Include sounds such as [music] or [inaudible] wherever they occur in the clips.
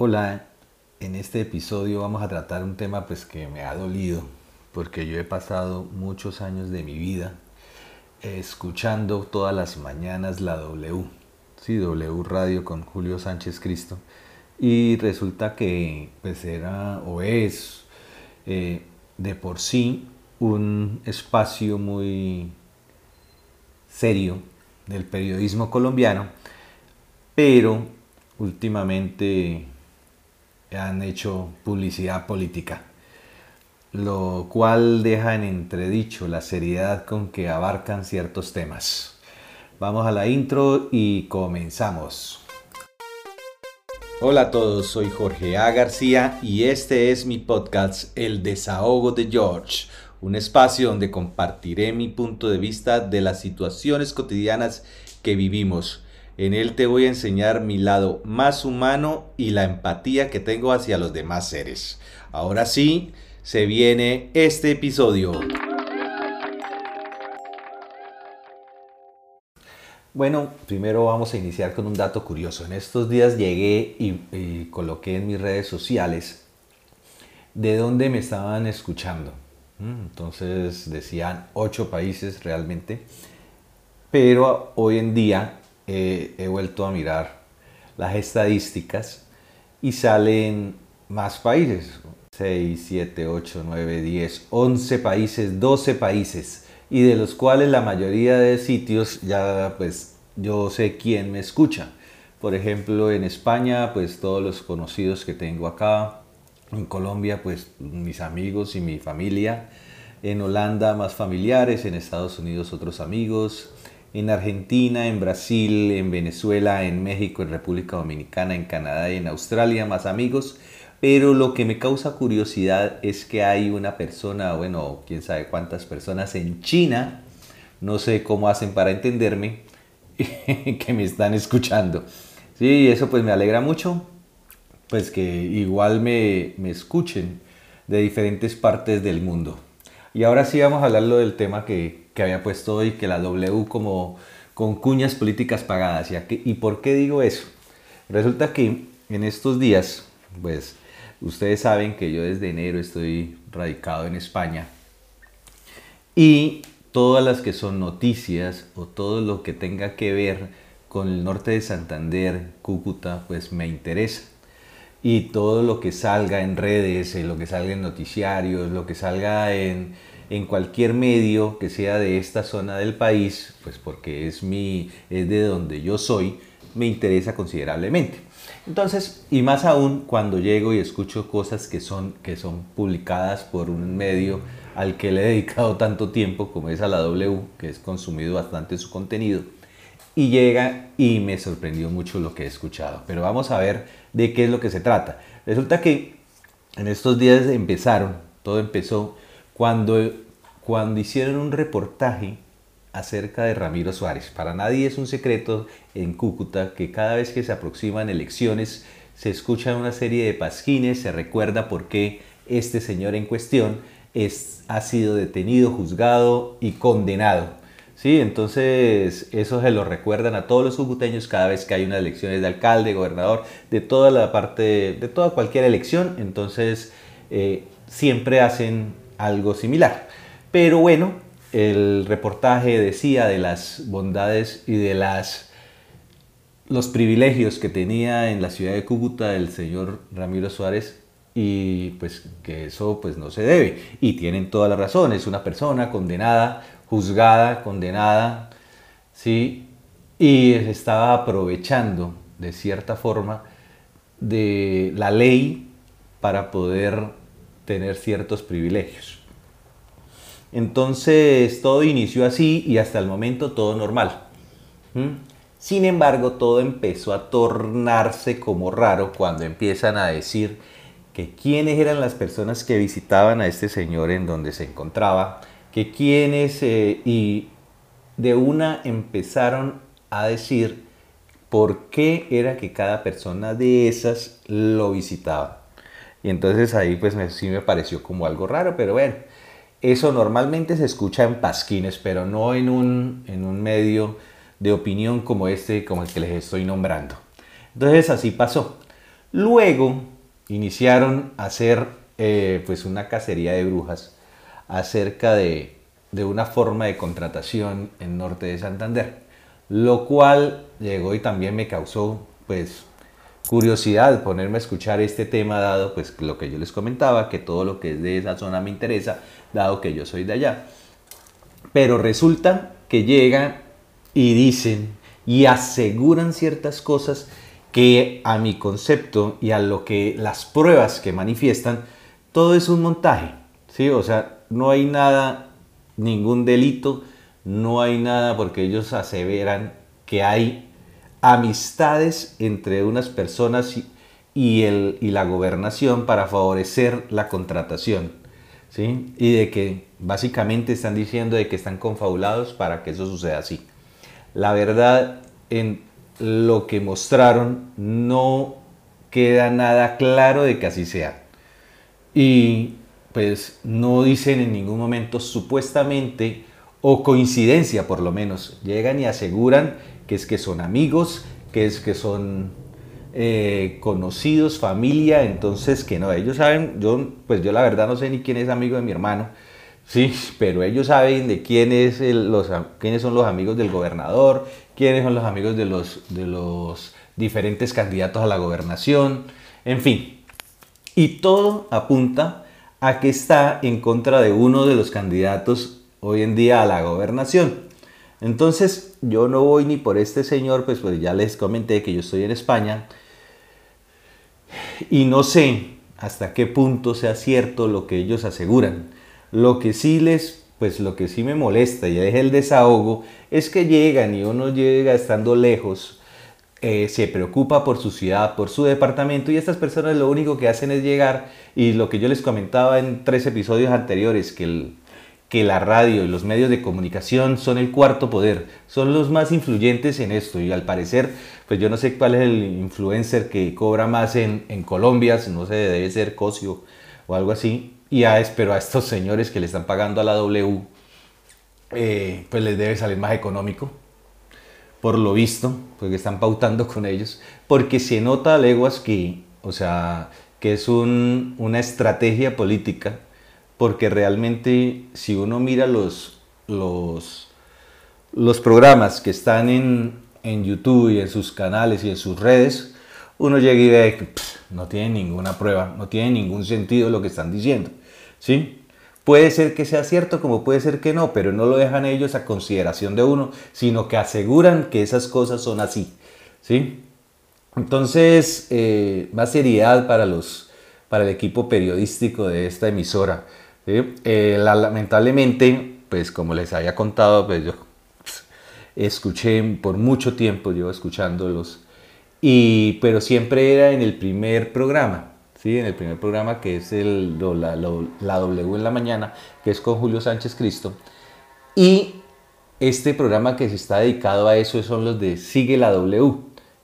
Hola, en este episodio vamos a tratar un tema pues que me ha dolido porque yo he pasado muchos años de mi vida escuchando todas las mañanas la W, sí, W Radio con Julio Sánchez Cristo y resulta que pues era o es eh, de por sí un espacio muy serio del periodismo colombiano, pero últimamente han hecho publicidad política, lo cual deja en entredicho la seriedad con que abarcan ciertos temas. Vamos a la intro y comenzamos. Hola a todos, soy Jorge A. García y este es mi podcast El desahogo de George, un espacio donde compartiré mi punto de vista de las situaciones cotidianas que vivimos en él te voy a enseñar mi lado más humano y la empatía que tengo hacia los demás seres. Ahora sí, se viene este episodio. Bueno, primero vamos a iniciar con un dato curioso. En estos días llegué y, coloqué en mis redes sociales de dónde me estaban escuchando. Mm, entonces decían ocho países realmente, pero hoy en día he vuelto a mirar las estadísticas y salen más países. 6, 7, 8, 9, 10, 11 países, 12 países. Y de los cuales la mayoría de sitios ya pues yo sé quién me escucha. Por ejemplo, en España, pues todos los conocidos que tengo acá. En Colombia, pues mis amigos y mi familia. En Holanda, más familiares. En Estados Unidos, otros amigos en Argentina, en Brasil, en Venezuela, en México, en República Dominicana, en Canadá y en Australia, más amigos. Pero lo que me causa curiosidad es que hay una persona, bueno, quién sabe cuántas personas en China, no sé cómo hacen para entenderme, [laughs] que me están escuchando. Sí, eso pues me alegra mucho, pues que igual me, me escuchen de diferentes partes del mundo. Y ahora sí vamos a hablar del tema que, que había puesto hoy, que la W como con cuñas políticas pagadas. ¿Y, por qué digo eso? Resulta que en estos días, pues ustedes saben que yo desde enero estoy radicado en España y todas las que son noticias o todo lo que tenga que ver con el norte de Santander, Cúcuta, pues me interesa. Y todo lo que salga en redes, lo que salga en noticiarios, lo que salga en, en cualquier medio que sea de esta zona del país, pues porque es, mi, es de donde yo soy, me interesa considerablemente. Entonces, y más aún cuando llego y escucho cosas que son, que son publicadas por un medio al que le he dedicado tanto tiempo, como es a la W, que es consumido bastante su contenido, y llega y me sorprendió mucho lo que he escuchado. Pero vamos a ver de qué es lo que se trata. Resulta que en estos días empezaron, todo empezó cuando, cuando hicieron un reportaje acerca de Ramiro Suárez. Para nadie es un secreto en Cúcuta que cada vez que se aproximan elecciones se escuchan una serie de pasquines, se recuerda por qué este señor en cuestión es, ha sido detenido, juzgado y condenado. Sí, entonces eso se lo recuerdan a todos los cucuteños cada vez que hay unas elecciones de alcalde, gobernador, de toda la parte, de toda cualquier elección. Entonces eh, siempre hacen algo similar. Pero bueno, el reportaje decía de las bondades y de las, los privilegios que tenía en la ciudad de Cúcuta el señor Ramiro Suárez y pues que eso pues no se debe. Y tienen toda la razón, es una persona condenada, juzgada, condenada, ¿sí? Y estaba aprovechando de cierta forma de la ley para poder tener ciertos privilegios. Entonces todo inició así y hasta el momento todo normal. Sin embargo, todo empezó a tornarse como raro cuando empiezan a decir que quiénes eran las personas que visitaban a este señor en donde se encontraba, que quiénes eh, y de una empezaron a decir por qué era que cada persona de esas lo visitaba. Y entonces ahí pues sí me pareció como algo raro, pero bueno, eso normalmente se escucha en pasquines, pero no en un, en un medio de opinión como este, como el que les estoy nombrando. Entonces así pasó. Luego iniciaron a hacer eh, pues una cacería de brujas acerca de, de una forma de contratación en Norte de Santander, lo cual llegó y también me causó pues curiosidad ponerme a escuchar este tema dado pues lo que yo les comentaba, que todo lo que es de esa zona me interesa, dado que yo soy de allá. Pero resulta que llegan y dicen y aseguran ciertas cosas que a mi concepto y a lo que las pruebas que manifiestan, todo es un montaje, ¿sí? O sea, no hay nada, ningún delito, no hay nada porque ellos aseveran que hay amistades entre unas personas y, el, y la gobernación para favorecer la contratación. ¿sí? Y de que básicamente están diciendo de que están confabulados para que eso suceda así. La verdad, en lo que mostraron no queda nada claro de que así sea. Y pues no dicen en ningún momento supuestamente o coincidencia por lo menos. Llegan y aseguran que es que son amigos, que es que son eh, conocidos, familia, entonces que no, ellos saben, yo pues yo la verdad no sé ni quién es amigo de mi hermano, sí, pero ellos saben de quién es los, quiénes son los amigos del gobernador, quiénes son los amigos de los, de los diferentes candidatos a la gobernación, en fin, y todo apunta a que está en contra de uno de los candidatos hoy en día a la gobernación. Entonces yo no voy ni por este señor, pues, pues ya les comenté que yo estoy en España y no sé hasta qué punto sea cierto lo que ellos aseguran. Lo que sí les, pues lo que sí me molesta y es el desahogo es que llegan y uno llega estando lejos, eh, se preocupa por su ciudad, por su departamento y estas personas lo único que hacen es llegar y lo que yo les comentaba en tres episodios anteriores, que el, que la radio y los medios de comunicación son el cuarto poder, son los más influyentes en esto. Y al parecer, pues yo no sé cuál es el influencer que cobra más en, Colombia, no sé, debe ser Cosio o algo así, y a, pero a estos señores que le están pagando a la W, eh, pues les debe salir más económico, por lo visto, porque están pautando con ellos, porque se nota a leguas que, o sea, que es una estrategia política porque realmente si uno mira los, los, los programas que están en, en, YouTube y en sus canales y en sus redes, uno llega y ve que no tiene ninguna prueba, no tiene ningún sentido lo que están diciendo. ¿sí? Puede ser que sea cierto como puede ser que no, pero no lo dejan ellos a consideración de uno, sino que aseguran que esas cosas son así. ¿sí? Entonces, eh, más seriedad para, los, para el equipo periodístico de esta emisora. Eh, lamentablemente, pues como les había contado, pues yo escuché por mucho tiempo, llevo escuchándolos, y, pero siempre era en el primer programa, ¿sí? en el primer programa que es el, la, la W en la mañana, que es con Julio Sánchez Cristo. Y este programa que se está dedicado a eso son los de Sigue la W,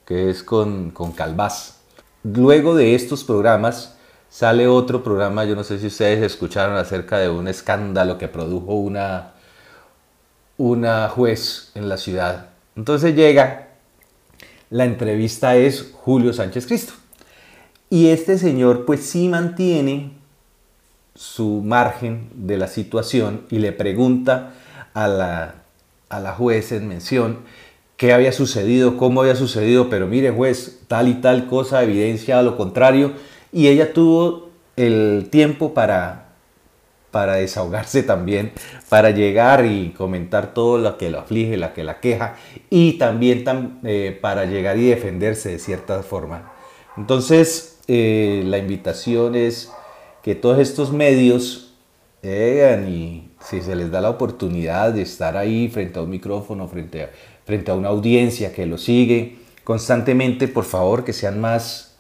que es con, con Calvás. Luego de estos programas, sale otro programa, yo no sé si ustedes escucharon acerca de un escándalo que produjo una, una juez en la ciudad. Entonces llega, la entrevista es Julio Sánchez Cristo. Y este señor pues sí mantiene su margen de la situación y le pregunta a la, a la juez en mención qué había sucedido, cómo había sucedido, pero mire juez, tal y tal cosa evidencia lo contrario y ella tuvo el tiempo para, para desahogarse también, para llegar y comentar todo lo que lo aflige, lo que la queja, y también eh, para llegar y defenderse de cierta forma. Entonces, eh, la invitación es que todos estos medios llegan y si se les da la oportunidad de estar ahí frente a un micrófono, frente a, frente a una audiencia que lo sigue constantemente, por favor, que sean más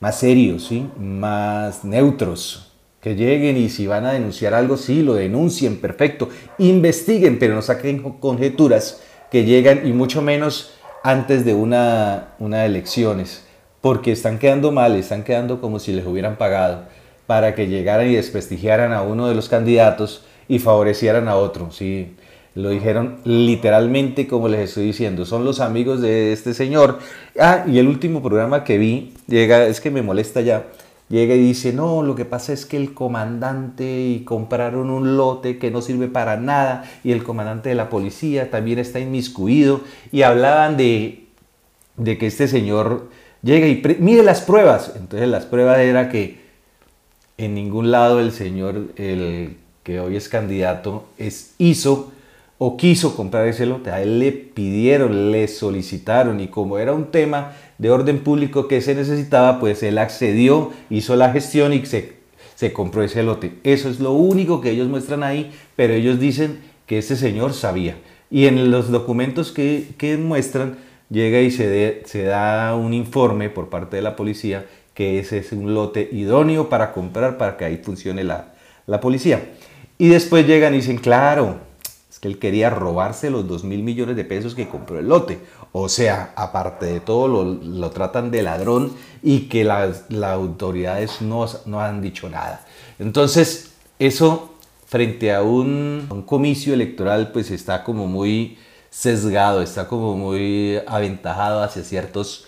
más serios, ¿sí? más neutros, que lleguen y si van a denunciar algo, sí, lo denuncien, perfecto, investiguen, pero no saquen conjeturas que llegan y mucho menos antes de una, una elecciones, porque están quedando mal, están quedando como si les hubieran pagado para que llegaran y desprestigiaran a uno de los candidatos y favorecieran a otro. ¿sí? Lo dijeron literalmente como les estoy diciendo. Son los amigos de este señor. Ah, y el último programa que vi, llega, es que me molesta ya. Llega y dice, no, lo que pasa es que el comandante y compraron un lote que no sirve para nada y el comandante de la policía también está inmiscuido y hablaban de, de que este señor llega y mire las pruebas. Entonces las pruebas era que en ningún lado el señor, el que hoy es candidato, es, hizo o quiso comprar ese lote. A él le pidieron, le solicitaron y como era un tema de orden público que se necesitaba, pues él accedió, hizo la gestión y se, se compró ese lote. Eso es lo único que ellos muestran ahí, pero ellos dicen que ese señor sabía. Y en los documentos que, que muestran, llega y se, se da un informe por parte de la policía que ese es un lote idóneo para comprar para que ahí funcione la, la policía. Y después llegan y dicen, claro, él quería robarse los 2 mil millones de pesos que compró el lote. O sea, aparte de todo, lo, lo tratan de ladrón y que las, las autoridades no, no, han dicho nada. Entonces, eso frente a un, un comicio electoral, pues está como muy sesgado, está como muy aventajado hacia ciertos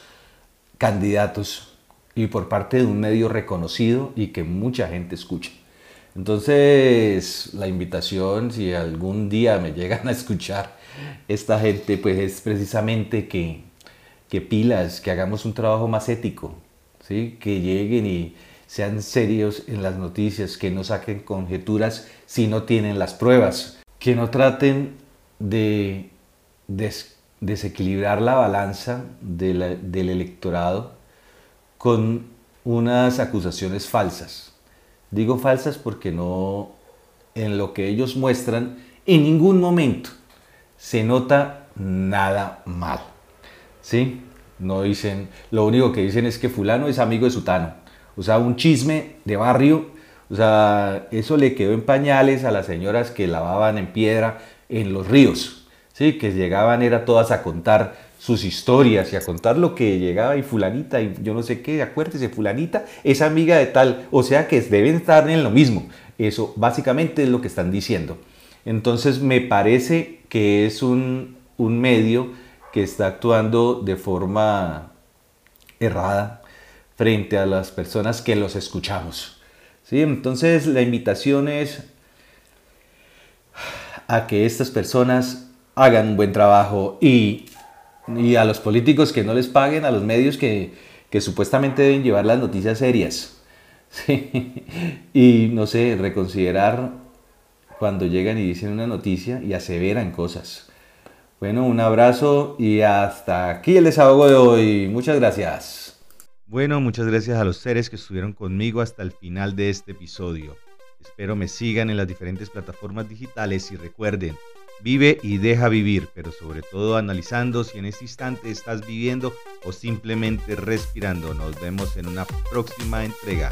candidatos y por parte de un medio reconocido y que mucha gente escucha. Entonces, la invitación, si algún día me llegan a escuchar esta gente, pues es precisamente que, que pilas, que hagamos un trabajo más ético, ¿sí? que lleguen y sean serios en las noticias, que no saquen conjeturas si no tienen las pruebas, que no traten de des desequilibrar la balanza de la, del electorado con unas acusaciones falsas. Digo falsas porque no, en lo que ellos muestran, en ningún momento se nota nada mal. ¿Sí? No dicen, lo único que dicen es que fulano es amigo de sutano. O sea, un chisme de barrio. O sea, eso le quedó en pañales a las señoras que lavaban en piedra en los ríos. ¿Sí? Que llegaban era todas a contar sus historias y a contar lo que llegaba y fulanita y yo no sé qué, acuérdese, fulanita es amiga de tal, o sea que deben estar en lo mismo. Eso básicamente es lo que están diciendo. Entonces me parece que es un, un medio que está actuando de forma errada frente a las personas que los escuchamos. ¿Sí? Entonces la invitación es a que estas personas hagan un buen trabajo y y a los políticos que no les paguen, a los medios que, que supuestamente deben llevar las noticias serias. [laughs] Y no sé, reconsiderar cuando llegan y dicen una noticia y aseveran cosas. Bueno, un abrazo y hasta aquí el desahogo de hoy. Muchas gracias. Bueno, muchas gracias a los seres que estuvieron conmigo hasta el final de este episodio. Espero me sigan en las diferentes plataformas digitales y recuerden, Vive y deja vivir, pero sobre todo analizando si en este instante estás viviendo o simplemente respirando. Nos vemos en una próxima entrega.